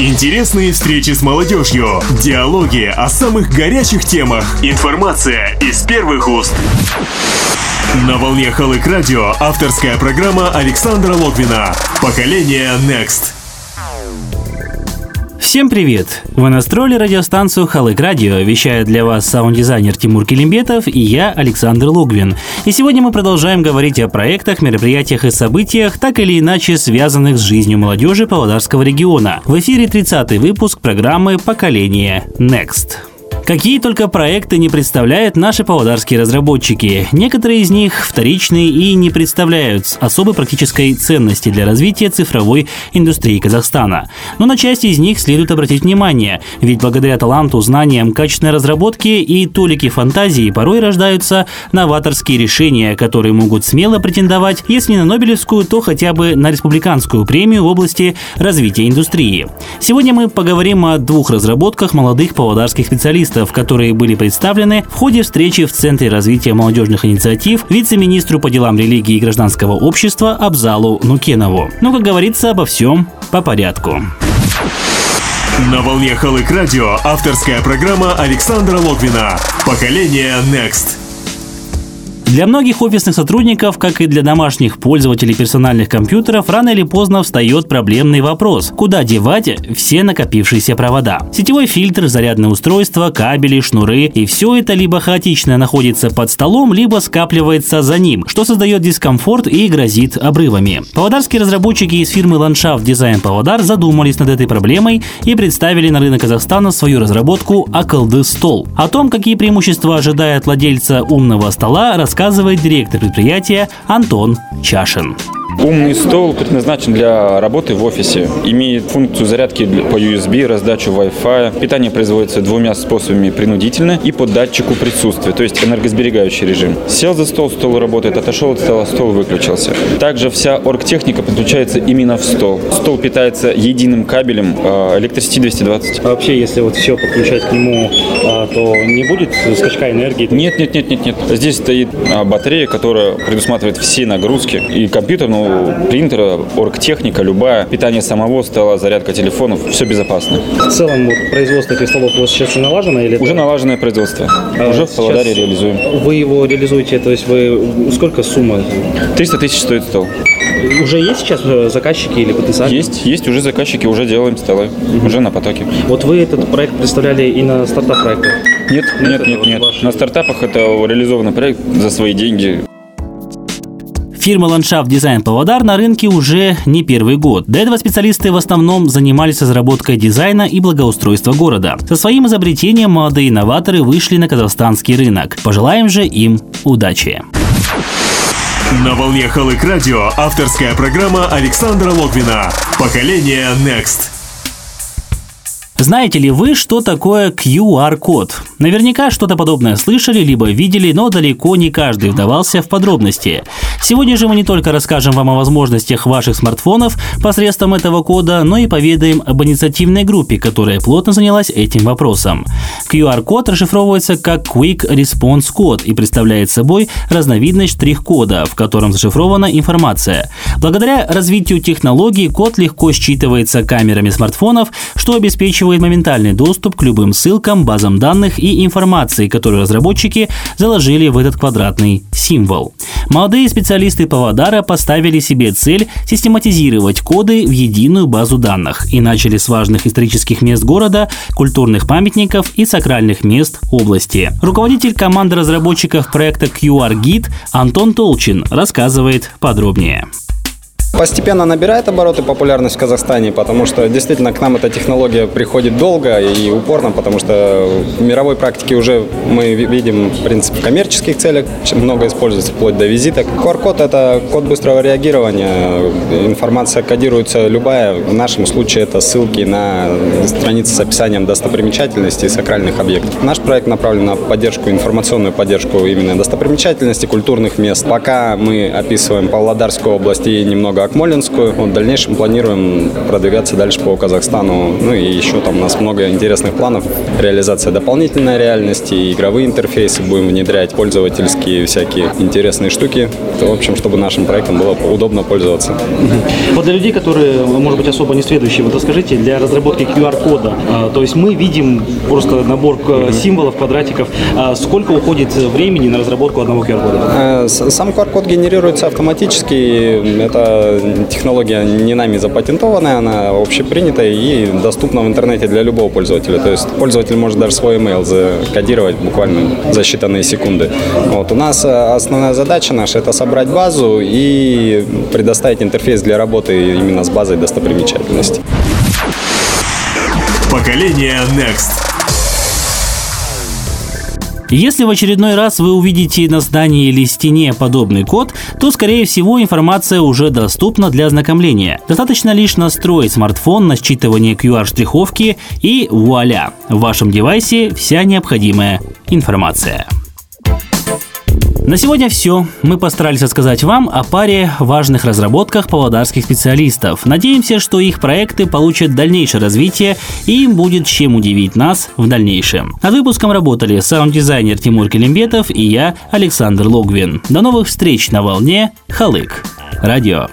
Интересные встречи с молодежью, диалоги о самых горячих темах, информация из первых уст. На волне Халык Радио авторская программа Александра Логвина «Поколение Next». Всем привет! Вы настроили радиостанцию Халык Радио, вещает для вас саунд-дизайнер Тимур Килимбетов и я, Александр Логвин. И сегодня мы продолжаем говорить о проектах, мероприятиях и событиях, так или иначе связанных с жизнью молодежи Павлодарского региона. В эфире 30-й выпуск программы «Поколение Next». Какие только проекты не представляют наши павлодарские разработчики. Некоторые из них вторичные и не представляют особой практической ценности для развития цифровой индустрии Казахстана. Но на части из них следует обратить внимание, ведь благодаря таланту, знаниям, качественной разработке и толике фантазии порой рождаются новаторские решения, которые могут смело претендовать, если не на Нобелевскую, то хотя бы на республиканскую премию в области развития индустрии. Сегодня мы поговорим о двух разработках молодых павлодарских специалистов, проектов, которые были представлены в ходе встречи в Центре развития молодежных инициатив вице-министру по делам религии и гражданского общества Абзалу Нукенову. Но, как говорится, обо всем по порядку. На волне Халык Радио авторская программа Александра Логвина «Поколение Next». Для многих офисных сотрудников, как и для домашних пользователей персональных компьютеров, рано или поздно встает проблемный вопрос – куда девать все накопившиеся провода? Сетевой фильтр, зарядное устройство, кабели, шнуры – и все это либо хаотично находится под столом, либо скапливается за ним, что создает дискомфорт и грозит обрывами. Павлодарские разработчики из фирмы Ландшафт Дизайн Павлодар задумались над этой проблемой и представили на рынок Казахстана свою разработку Акалды Стол. О том, какие преимущества ожидает владельца умного стола, рассказывает рассказывает директор предприятия Антон Чашин. Умный стол предназначен для работы в офисе. Имеет функцию зарядки по USB, раздачу Wi-Fi. Питание производится двумя способами принудительно и по датчику присутствия, то есть энергосберегающий режим. Сел за стол, стол работает, отошел от стола, стол выключился. Также вся оргтехника подключается именно в стол. Стол питается единым кабелем электросети 220. А вообще, если вот все подключать к нему, а, то не будет скачка энергии? Нет, нет, нет, нет, нет. Здесь стоит а, батарея, которая предусматривает все нагрузки. И компьютер, ну, принтера, оргтехника, любая, питание самого стола, зарядка телефонов, все безопасно. В целом вот, производство этих столов у вас сейчас налажено? Или Уже налаженное производство. А Уже в Павлодаре реализуем. Вы его реализуете, то есть вы сколько сумма? 300 тысяч стоит стол. Уже есть сейчас э, заказчики или потенциальные? Есть, есть уже заказчики, уже делаем столы, угу. уже на потоке. Вот вы этот проект представляли и на стартап проектах? Нет, нет, нет, нет. нет. На стартапах это реализованный проект за свои деньги. Фирма «Ландшафт Дизайн Павлодар» на рынке уже не первый год. До этого специалисты в основном занимались разработкой дизайна и благоустройства города. Со своим изобретением молодые инноваторы вышли на казахстанский рынок. Пожелаем же им удачи. На волне Халык Радио авторская программа Александра Логвина «Поколение Next». Знаете ли вы, что такое QR-код? Наверняка что-то подобное слышали, либо видели, но далеко не каждый вдавался в подробности. Сегодня же мы не только расскажем вам о возможностях ваших смартфонов посредством этого кода, но и поведаем об инициативной группе, которая плотно занялась этим вопросом. QR-код расшифровывается как Quick Response Code и представляет собой разновидность штрих-кода, в котором зашифрована информация. Благодаря развитию технологий код легко считывается камерами смартфонов, что обеспечивает обеспечивает моментальный доступ к любым ссылкам, базам данных и информации, которую разработчики заложили в этот квадратный символ. Молодые специалисты Павлодара поставили себе цель систематизировать коды в единую базу данных и начали с важных исторических мест города, культурных памятников и сакральных мест области. Руководитель команды разработчиков проекта QR-гид Антон Толчин рассказывает подробнее. Постепенно набирает обороты популярность в Казахстане, потому что действительно к нам эта технология приходит долго и упорно, потому что в мировой практике уже мы видим принцип коммерческих целях, много используется вплоть до визиток. QR-код – это код быстрого реагирования, информация кодируется любая, в нашем случае это ссылки на страницы с описанием достопримечательностей и сакральных объектов. Наш проект направлен на поддержку, информационную поддержку именно достопримечательностей, культурных мест. Пока мы описываем Павлодарскую область и немного Волго-Акмолинскую. Вот в дальнейшем планируем продвигаться дальше по Казахстану. Ну и еще там у нас много интересных планов. Реализация дополнительной реальности, игровые интерфейсы будем внедрять, пользовательские всякие интересные штуки. В общем, чтобы нашим проектом было удобно пользоваться. Вот для людей, которые, может быть, особо не следующие, вот расскажите, для разработки QR-кода, а, то есть мы видим просто набор символов, квадратиков, а сколько уходит времени на разработку одного QR-кода? Э, сам QR-код генерируется автоматически. Это технология не нами запатентованная, она общепринятая и доступна в интернете для любого пользователя. То есть пользователь может даже свой email закодировать буквально за считанные секунды. Вот. У нас э, основная задача наша – это собрать базу и предоставить интерфейс для работы именно с базой достопримечательностей. Поколение Next. Если в очередной раз вы увидите на здании или стене подобный код, то, скорее всего, информация уже доступна для ознакомления. Достаточно лишь настроить смартфон на считывание QR-штриховки и вуаля! В вашем девайсе вся необходимая информация. На сегодня все. Мы постарались рассказать вам о паре важных разработках павлодарских специалистов. Надеемся, что их проекты получат дальнейшее развитие и им будет чем удивить нас в дальнейшем. Над выпуском работали саунд-дизайнер Тимур Келимбетов и я, Александр Логвин. До новых встреч на волне. Халык. Радио.